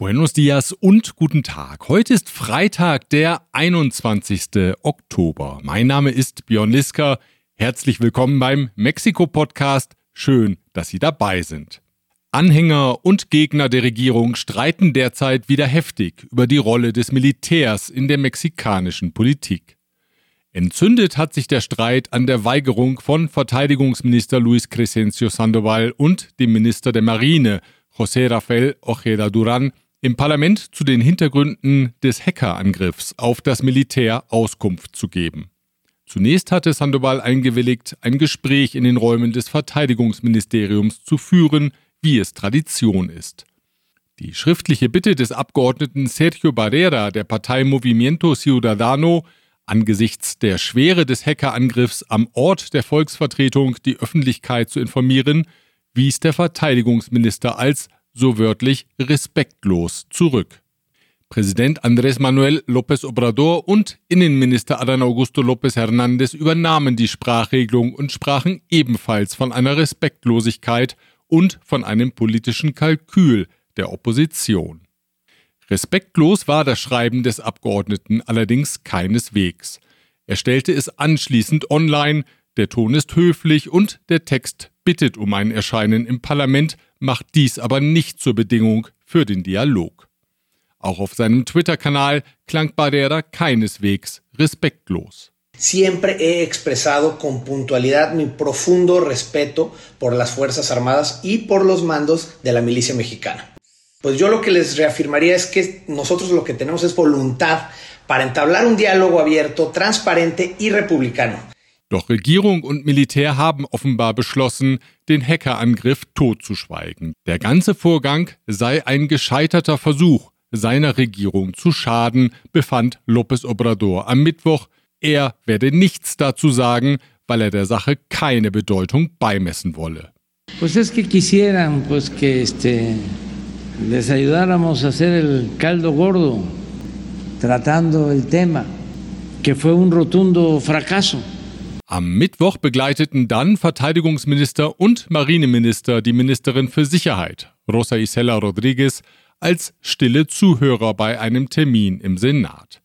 Buenos dias und guten Tag. Heute ist Freitag, der 21. Oktober. Mein Name ist Björn Liska. Herzlich willkommen beim Mexiko-Podcast. Schön, dass Sie dabei sind. Anhänger und Gegner der Regierung streiten derzeit wieder heftig über die Rolle des Militärs in der mexikanischen Politik. Entzündet hat sich der Streit an der Weigerung von Verteidigungsminister Luis Crescencio Sandoval und dem Minister der Marine, José Rafael Ojeda Duran, im Parlament zu den Hintergründen des Hackerangriffs auf das Militär Auskunft zu geben. Zunächst hatte Sandoval eingewilligt, ein Gespräch in den Räumen des Verteidigungsministeriums zu führen, wie es Tradition ist. Die schriftliche Bitte des Abgeordneten Sergio Barrera der Partei Movimiento Ciudadano, angesichts der Schwere des Hackerangriffs am Ort der Volksvertretung die Öffentlichkeit zu informieren, wies der Verteidigungsminister als so wörtlich respektlos zurück. Präsident Andrés Manuel López Obrador und Innenminister Adán Augusto López Hernández übernahmen die Sprachregelung und sprachen ebenfalls von einer Respektlosigkeit und von einem politischen Kalkül der Opposition. Respektlos war das Schreiben des Abgeordneten allerdings keineswegs. Er stellte es anschließend online, der Ton ist höflich und der Text bittet um ein Erscheinen im Parlament, macht dies aber nicht zur Bedingung für den Dialog. Auch auf seinem Twitter-Kanal klang Barrera keineswegs respektlos. Siempre he expresado con puntualidad mi profundo respeto por las Fuerzas Armadas y por los mandos de la milicia mexicana. Pues yo lo que les reafirmaría es que nosotros lo que tenemos es voluntad para entablar un diálogo abierto, transparente y republicano. Doch Regierung und Militär haben offenbar beschlossen, den Hackerangriff totzuschweigen. Der ganze Vorgang sei ein gescheiterter Versuch, seiner Regierung zu schaden, befand López Obrador am Mittwoch. Er werde nichts dazu sagen, weil er der Sache keine Bedeutung beimessen wolle. Pues es que quisieran pues que este les ayudáramos a hacer el caldo gordo tratando el tema que fue un rotundo fracaso. Am Mittwoch begleiteten dann Verteidigungsminister und Marineminister die Ministerin für Sicherheit, Rosa Isela Rodriguez, als stille Zuhörer bei einem Termin im Senat.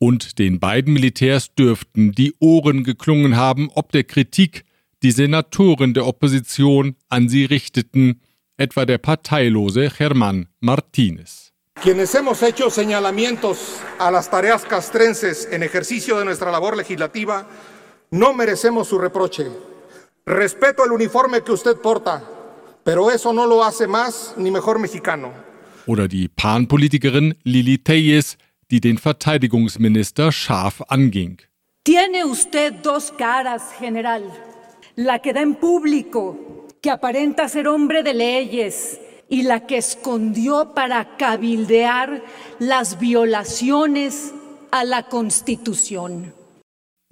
Und den beiden Militärs dürften die Ohren geklungen haben, ob der Kritik, die Senatoren der Opposition an sie richteten, etwa der parteilose Germán Martínez. Quienes hemos hecho señalamientos a las tareas castrenses en ejercicio de nuestra labor legislativa No merecemos su reproche. Respeto el uniforme que usted porta, pero eso no lo hace más ni mejor mexicano. Oder die Pan-Politikerin Lili Teyes, die den Verteidigungsminister scharf anging. Tiene usted dos caras, general. La que da en público, que aparenta ser hombre de leyes, y la que escondió para cabildear las violaciones a la Constitución.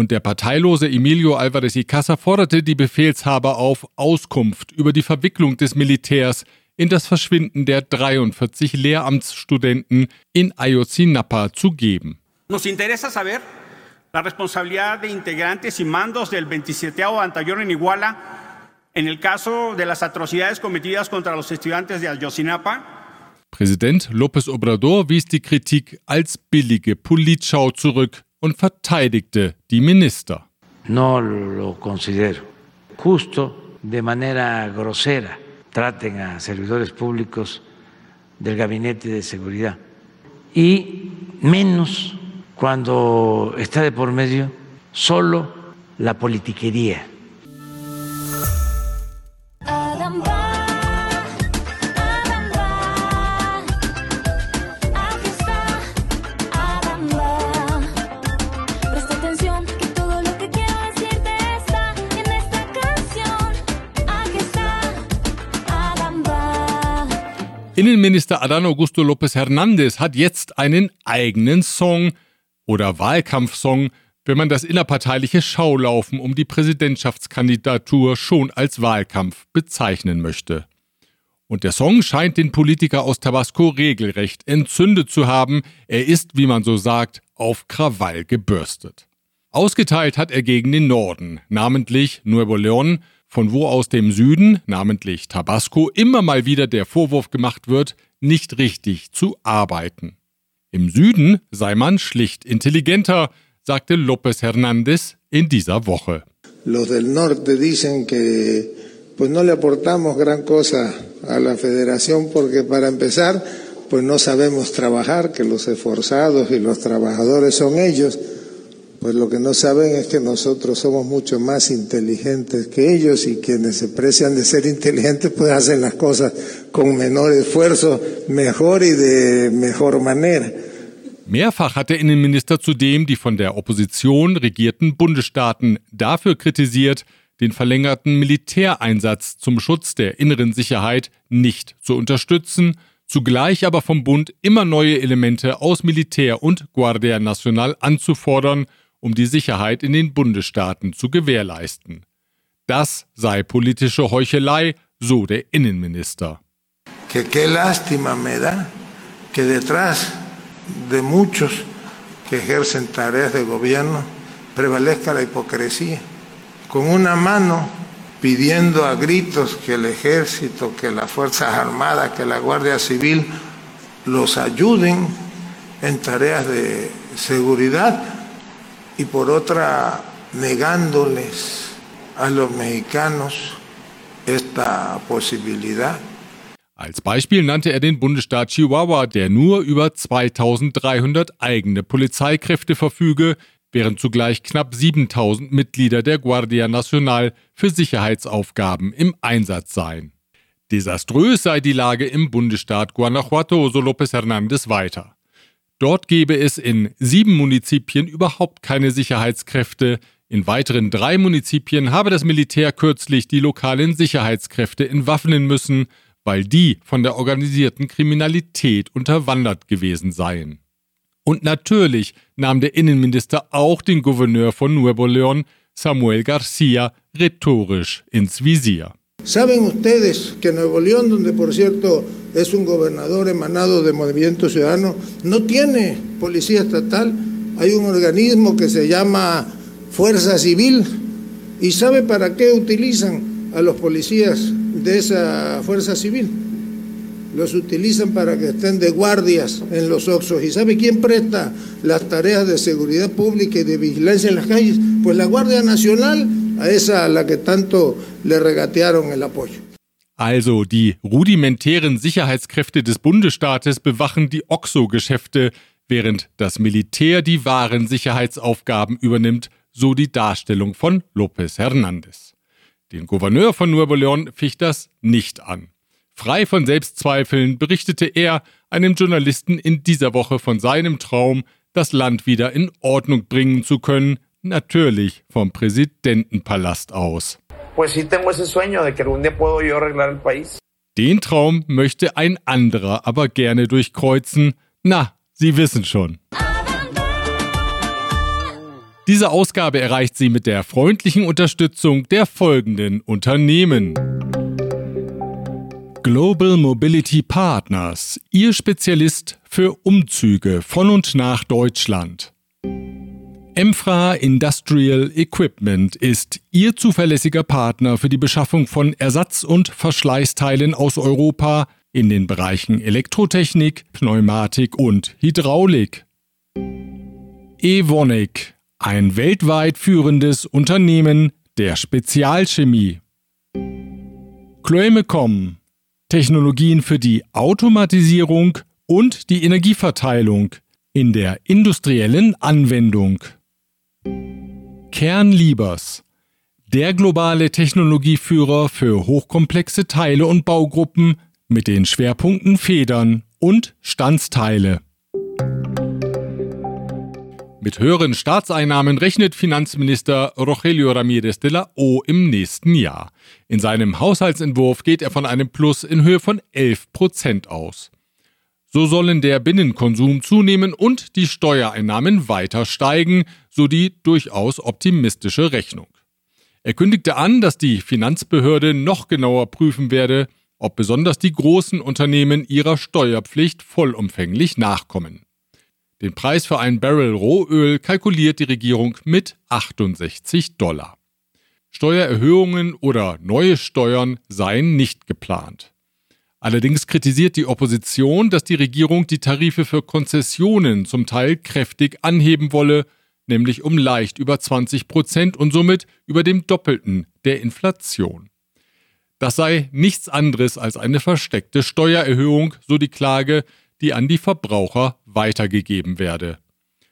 Und der parteilose Emilio Alvarez y Casa forderte die Befehlshaber auf, Auskunft über die Verwicklung des Militärs in das Verschwinden der 43 Lehramtsstudenten in Ayotzinapa zu geben. Nos interesa saber la responsabilidad de integrantes y mandos del 27 Batallón en Iguala en el caso de las atrocidades cometidas contra los estudiantes de Ayotzinapa. Präsident López Obrador wies die Kritik als billige Politschau zurück, und verteidigte die Minister. No lo considero justo de manera grosera traten a servidores públicos del gabinete de seguridad y menos cuando está de por medio solo la politiquería. Innenminister Adán Augusto López Hernández hat jetzt einen eigenen Song oder Wahlkampfsong, wenn man das innerparteiliche Schaulaufen um die Präsidentschaftskandidatur schon als Wahlkampf bezeichnen möchte. Und der Song scheint den Politiker aus Tabasco regelrecht entzündet zu haben. Er ist, wie man so sagt, auf Krawall gebürstet. Ausgeteilt hat er gegen den Norden, namentlich Nuevo León, von wo aus dem Süden, namentlich Tabasco, immer mal wieder der Vorwurf gemacht wird, nicht richtig zu arbeiten. Im Süden sei man schlicht intelligenter, sagte López Hernández in dieser Woche. Los del norte dicen que pues no le aportamos gran cosa a la federación porque para empezar pues no sabemos trabajar, que los esforzados y los trabajadores son ellos. Pues lo que no saben es que nosotros somos mucho más inteligentes que ellos y quienes se precian de ser inteligentes pues hacen las cosas con menor esfuerzo, mejor y de mejor manera. Mehrfach hat der Innenminister zudem die von der Opposition regierten Bundesstaaten dafür kritisiert, den verlängerten Militäreinsatz zum Schutz der inneren Sicherheit nicht zu unterstützen, zugleich aber vom Bund immer neue Elemente aus Militär und Guardia Nacional anzufordern um die Sicherheit in den Bundesstaaten zu gewährleisten. Das sei politische Heuchelei, so der Innenminister. Que qué lástima me da que detrás de muchos que ejercen tareas de gobierno prevalezca la hipocresía. Con una mano pidiendo a gritos que el ejército, que las Fuerzas Armadas, que la Guardia Civil los ayuden en tareas de seguridad y por otra negándoles a los mexicanos esta posibilidad. Als Beispiel nannte er den Bundesstaat Chihuahua, der nur über 2300 eigene Polizeikräfte verfüge, während zugleich knapp 7000 Mitglieder der Guardia Nacional für Sicherheitsaufgaben im Einsatz seien. Desaströs sei die Lage im Bundesstaat Guanajuato, so López Hernández weiter. Dort gebe es in sieben Munizipien überhaupt keine Sicherheitskräfte. In weiteren drei Munizipien habe das Militär kürzlich die lokalen Sicherheitskräfte entwaffnen müssen, weil die von der organisierten Kriminalität unterwandert gewesen seien. Und natürlich nahm der Innenminister auch den Gouverneur von Nuevo León, Samuel García, rhetorisch ins Visier. ¿Saben ustedes que Nuevo León, donde por cierto es un gobernador emanado de Movimiento Ciudadano, no tiene policía estatal? Hay un organismo que se llama Fuerza Civil. ¿Y sabe para qué utilizan a los policías de esa Fuerza Civil? Los utilizan para que estén de guardias en los Oxos. ¿Y sabe quién presta las tareas de seguridad pública y de vigilancia en las calles? Pues la Guardia Nacional a esa a la que tanto le regatearon el apoyo. Also die rudimentären Sicherheitskräfte des Bundesstaates bewachen die OXO-Geschäfte, während das Militär die wahren Sicherheitsaufgaben übernimmt, so die Darstellung von López Hernández. Den Gouverneur von Nuevo León ficht das nicht an. Frei von Selbstzweifeln berichtete er einem Journalisten in dieser Woche von seinem Traum, das Land wieder in Ordnung bringen zu können, Natürlich vom Präsidentenpalast aus. Den Traum möchte ein anderer aber gerne durchkreuzen. Na, Sie wissen schon. Diese Ausgabe erreicht Sie mit der freundlichen Unterstützung der folgenden Unternehmen. Global Mobility Partners, Ihr Spezialist für Umzüge von und nach Deutschland. Emfra Industrial Equipment ist Ihr zuverlässiger Partner für die Beschaffung von Ersatz- und Verschleißteilen aus Europa in den Bereichen Elektrotechnik, Pneumatik und Hydraulik. Evonik, ein weltweit führendes Unternehmen der Spezialchemie. Chloemecom, Technologien für die Automatisierung und die Energieverteilung in der industriellen Anwendung. Kernliebers, der globale Technologieführer für hochkomplexe Teile und Baugruppen mit den Schwerpunkten Federn und Standsteile. Mit höheren Staatseinnahmen rechnet Finanzminister Rogelio Ramírez de la O im nächsten Jahr. In seinem Haushaltsentwurf geht er von einem Plus in Höhe von 11 Prozent aus. So sollen der Binnenkonsum zunehmen und die Steuereinnahmen weiter steigen, so die durchaus optimistische Rechnung. Er kündigte an, dass die Finanzbehörde noch genauer prüfen werde, ob besonders die großen Unternehmen ihrer Steuerpflicht vollumfänglich nachkommen. Den Preis für ein Barrel Rohöl kalkuliert die Regierung mit 68 Dollar. Steuererhöhungen oder neue Steuern seien nicht geplant. Allerdings kritisiert die Opposition, dass die Regierung die Tarife für Konzessionen zum Teil kräftig anheben wolle, nämlich um leicht über 20 Prozent und somit über dem Doppelten der Inflation. Das sei nichts anderes als eine versteckte Steuererhöhung, so die Klage, die an die Verbraucher weitergegeben werde.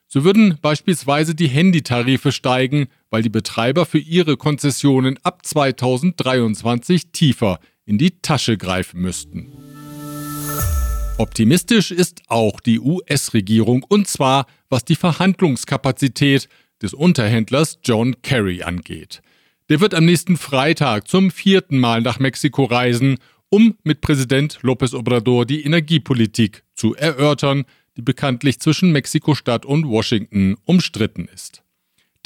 So würden beispielsweise die Handytarife steigen, weil die Betreiber für ihre Konzessionen ab 2023 tiefer in die Tasche greifen müssten. Optimistisch ist auch die US-Regierung und zwar was die Verhandlungskapazität des Unterhändlers John Kerry angeht. Der wird am nächsten Freitag zum vierten Mal nach Mexiko reisen, um mit Präsident López Obrador die Energiepolitik zu erörtern, die bekanntlich zwischen Mexiko-Stadt und Washington umstritten ist.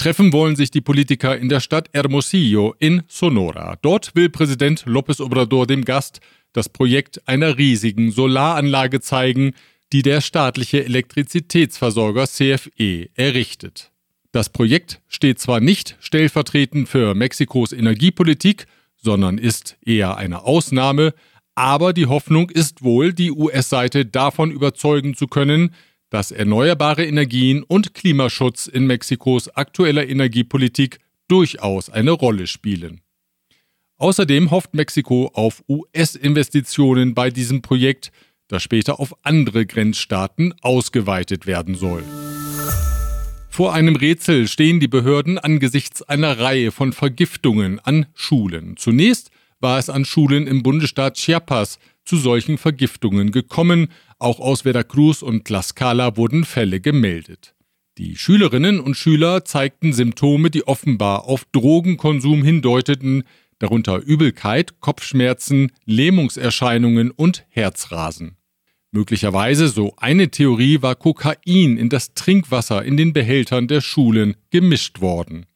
Treffen wollen sich die Politiker in der Stadt Hermosillo in Sonora. Dort will Präsident López Obrador dem Gast das Projekt einer riesigen Solaranlage zeigen, die der staatliche Elektrizitätsversorger CFE errichtet. Das Projekt steht zwar nicht stellvertretend für Mexikos Energiepolitik, sondern ist eher eine Ausnahme, aber die Hoffnung ist wohl, die US-Seite davon überzeugen zu können, dass erneuerbare Energien und Klimaschutz in Mexikos aktueller Energiepolitik durchaus eine Rolle spielen. Außerdem hofft Mexiko auf US-Investitionen bei diesem Projekt, das später auf andere Grenzstaaten ausgeweitet werden soll. Vor einem Rätsel stehen die Behörden angesichts einer Reihe von Vergiftungen an Schulen. Zunächst war es an Schulen im Bundesstaat Chiapas zu solchen Vergiftungen gekommen, auch aus Veracruz und Tlaxcala wurden Fälle gemeldet. Die Schülerinnen und Schüler zeigten Symptome, die offenbar auf Drogenkonsum hindeuteten, darunter Übelkeit, Kopfschmerzen, Lähmungserscheinungen und Herzrasen. Möglicherweise, so eine Theorie, war Kokain in das Trinkwasser in den Behältern der Schulen gemischt worden.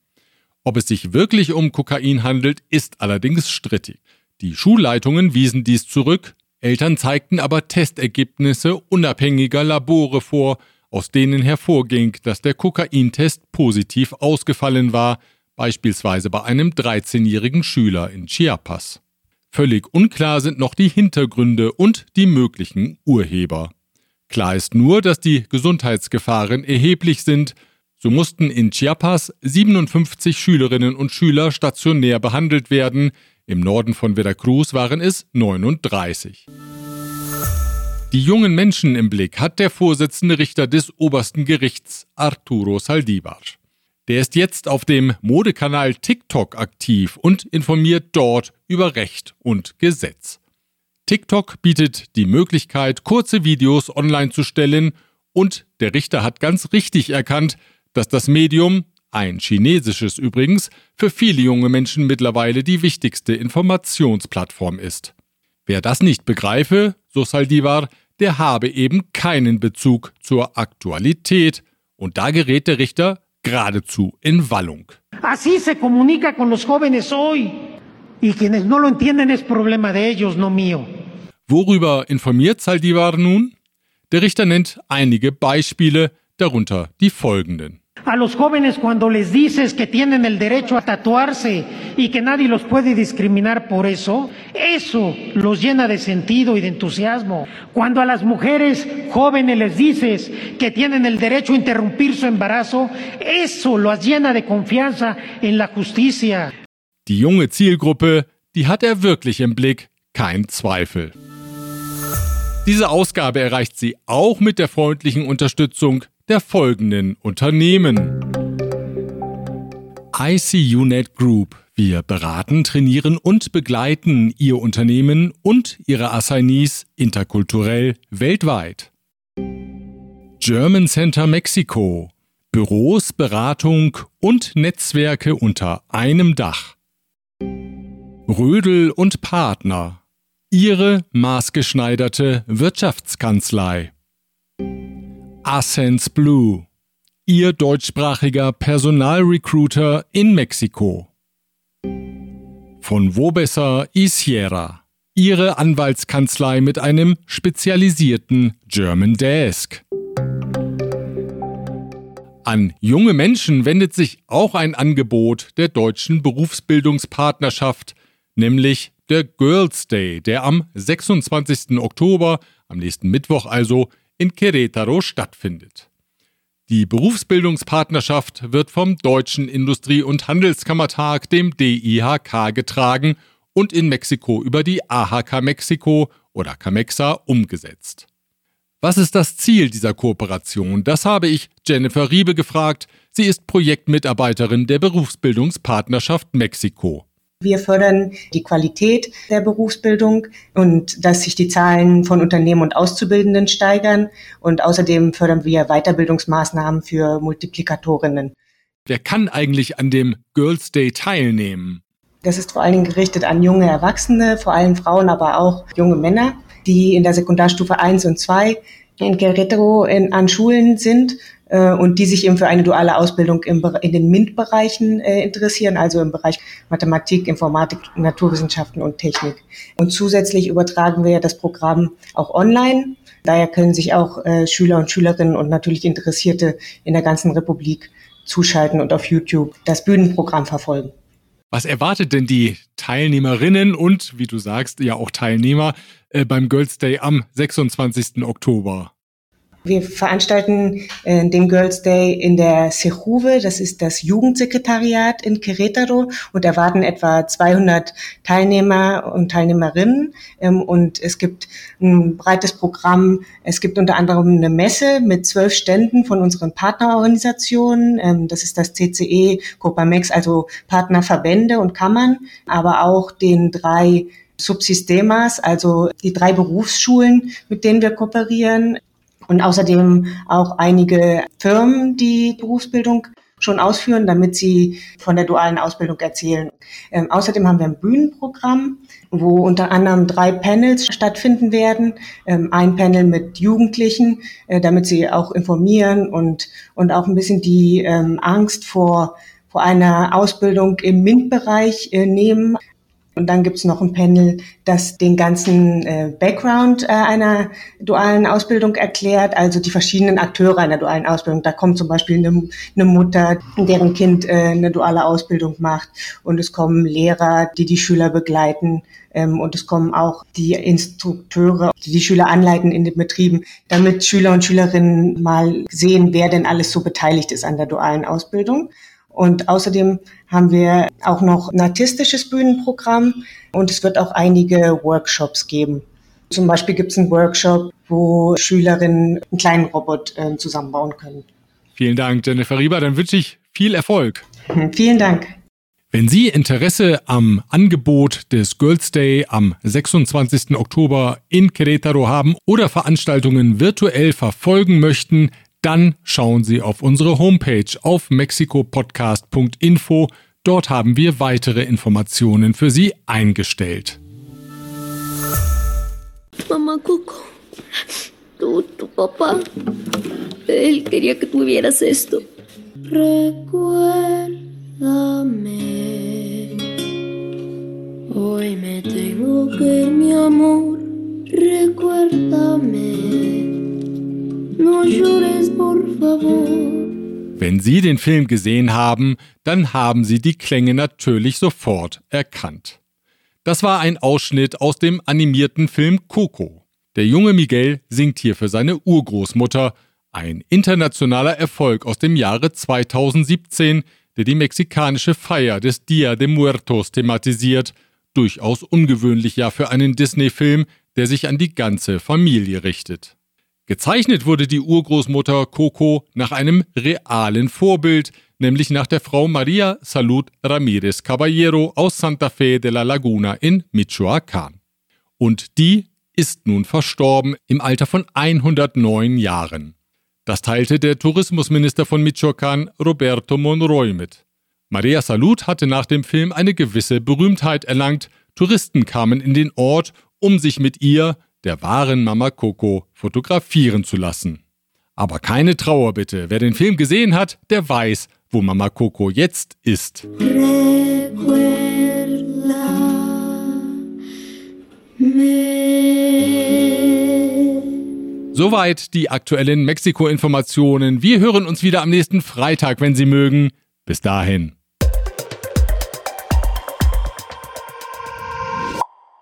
Ob es sich wirklich um Kokain handelt, ist allerdings strittig. Die Schulleitungen wiesen dies zurück, Eltern zeigten aber Testergebnisse unabhängiger Labore vor, aus denen hervorging, dass der Kokaintest positiv ausgefallen war, beispielsweise bei einem 13-jährigen Schüler in Chiapas. Völlig unklar sind noch die Hintergründe und die möglichen Urheber. Klar ist nur, dass die Gesundheitsgefahren erheblich sind. So mussten in Chiapas 57 Schülerinnen und Schüler stationär behandelt werden, im Norden von Veracruz waren es 39. Die jungen Menschen im Blick hat der Vorsitzende Richter des obersten Gerichts, Arturo Saldivar. Der ist jetzt auf dem Modekanal TikTok aktiv und informiert dort über Recht und Gesetz. TikTok bietet die Möglichkeit, kurze Videos online zu stellen und der Richter hat ganz richtig erkannt, dass das Medium ein chinesisches übrigens, für viele junge Menschen mittlerweile die wichtigste Informationsplattform ist. Wer das nicht begreife, so Saldivar, der habe eben keinen Bezug zur Aktualität. Und da gerät der Richter geradezu in Wallung. Así se comunica con los jóvenes hoy. Y quienes no lo entienden es problema de ellos, no mío. Worüber informiert Saldivar nun? Der Richter nennt einige Beispiele, darunter die folgenden. A los jóvenes cuando les dices que tienen el derecho a tatuarse y que nadie los puede discriminar por eso, eso los llena de sentido y de entusiasmo. Cuando a las mujeres jóvenes les dices que tienen el derecho a interrumpir su embarazo, eso los llena de confianza en la justicia. Die junge Zielgruppe, die hat er wirklich im Blick, kein Zweifel. Diese Ausgabe erreicht sie auch mit der freundlichen Unterstützung der folgenden Unternehmen. ICUNet Group. Wir beraten, trainieren und begleiten Ihr Unternehmen und Ihre Assignees interkulturell weltweit. German Center Mexico. Büros, Beratung und Netzwerke unter einem Dach. Rödel und Partner. Ihre maßgeschneiderte Wirtschaftskanzlei. Ascens Blue, Ihr deutschsprachiger Personalrecruiter in Mexiko. Von Wobesser y Sierra, Ihre Anwaltskanzlei mit einem spezialisierten German Desk. An junge Menschen wendet sich auch ein Angebot der deutschen Berufsbildungspartnerschaft, nämlich der Girls Day, der am 26. Oktober, am nächsten Mittwoch also, in Querétaro stattfindet. Die Berufsbildungspartnerschaft wird vom Deutschen Industrie- und Handelskammertag, dem DIHK, getragen und in Mexiko über die AHK Mexiko oder Camexa umgesetzt. Was ist das Ziel dieser Kooperation? Das habe ich Jennifer Riebe gefragt. Sie ist Projektmitarbeiterin der Berufsbildungspartnerschaft Mexiko. Wir fördern die Qualität der Berufsbildung und dass sich die Zahlen von Unternehmen und Auszubildenden steigern. Und außerdem fördern wir Weiterbildungsmaßnahmen für Multiplikatorinnen. Wer kann eigentlich an dem Girls Day teilnehmen? Das ist vor allen Dingen gerichtet an junge Erwachsene, vor allem Frauen, aber auch junge Männer, die in der Sekundarstufe 1 und 2 in Querétaro in, an Schulen sind äh, und die sich eben für eine duale Ausbildung im, in den MINT-Bereichen äh, interessieren, also im Bereich Mathematik, Informatik, Naturwissenschaften und Technik. Und zusätzlich übertragen wir das Programm auch online. Daher können sich auch äh, Schüler und Schülerinnen und natürlich Interessierte in der ganzen Republik zuschalten und auf YouTube das Bühnenprogramm verfolgen. Was erwartet denn die Teilnehmerinnen und, wie du sagst, ja auch Teilnehmer äh, beim Girls Day am 26. Oktober? Wir veranstalten äh, den Girls Day in der Sejuve, das ist das Jugendsekretariat in Querétaro und erwarten etwa 200 Teilnehmer und Teilnehmerinnen. Ähm, und es gibt ein breites Programm. Es gibt unter anderem eine Messe mit zwölf Ständen von unseren Partnerorganisationen. Ähm, das ist das CCE, Copamex, also Partnerverbände und Kammern, aber auch den drei Subsystemas, also die drei Berufsschulen, mit denen wir kooperieren und außerdem auch einige Firmen, die Berufsbildung schon ausführen, damit sie von der dualen Ausbildung erzählen. Ähm, außerdem haben wir ein Bühnenprogramm, wo unter anderem drei Panels stattfinden werden. Ähm, ein Panel mit Jugendlichen, äh, damit sie auch informieren und, und auch ein bisschen die ähm, Angst vor vor einer Ausbildung im MINT-Bereich äh, nehmen. Und dann gibt's noch ein Panel, das den ganzen äh, Background äh, einer dualen Ausbildung erklärt, also die verschiedenen Akteure einer dualen Ausbildung. Da kommt zum Beispiel eine, eine Mutter, deren Kind äh, eine duale Ausbildung macht. Und es kommen Lehrer, die die Schüler begleiten. Ähm, und es kommen auch die Instrukteure, die die Schüler anleiten in den Betrieben, damit Schüler und Schülerinnen mal sehen, wer denn alles so beteiligt ist an der dualen Ausbildung. Und außerdem haben wir auch noch ein artistisches Bühnenprogramm und es wird auch einige Workshops geben. Zum Beispiel gibt es einen Workshop, wo Schülerinnen einen kleinen Robot äh, zusammenbauen können. Vielen Dank, Jennifer Rieber. Dann wünsche ich viel Erfolg. Vielen Dank. Wenn Sie Interesse am Angebot des Girls Day am 26. Oktober in Querétaro haben oder Veranstaltungen virtuell verfolgen möchten, dann schauen Sie auf unsere Homepage auf mexikopodcast.info. Dort haben wir weitere Informationen für Sie eingestellt. Mamá Coco, tú, tu papá, él quería que tuvieras esto. Recuérdame. Hoy me tengo que mi amor. Recuérdame. Wenn Sie den Film gesehen haben, dann haben Sie die Klänge natürlich sofort erkannt. Das war ein Ausschnitt aus dem animierten Film Coco. Der junge Miguel singt hier für seine Urgroßmutter, ein internationaler Erfolg aus dem Jahre 2017, der die mexikanische Feier des Dia de Muertos thematisiert, durchaus ungewöhnlich ja für einen Disney-Film, der sich an die ganze Familie richtet. Gezeichnet wurde die Urgroßmutter Coco nach einem realen Vorbild, nämlich nach der Frau Maria Salud Ramirez Caballero aus Santa Fe de la Laguna in Michoacán. Und die ist nun verstorben im Alter von 109 Jahren. Das teilte der Tourismusminister von Michoacán, Roberto Monroy, mit. Maria Salud hatte nach dem Film eine gewisse Berühmtheit erlangt. Touristen kamen in den Ort, um sich mit ihr, der wahren Mama Coco fotografieren zu lassen. Aber keine Trauer bitte, wer den Film gesehen hat, der weiß, wo Mama Coco jetzt ist. Soweit die aktuellen Mexiko-Informationen. Wir hören uns wieder am nächsten Freitag, wenn Sie mögen. Bis dahin.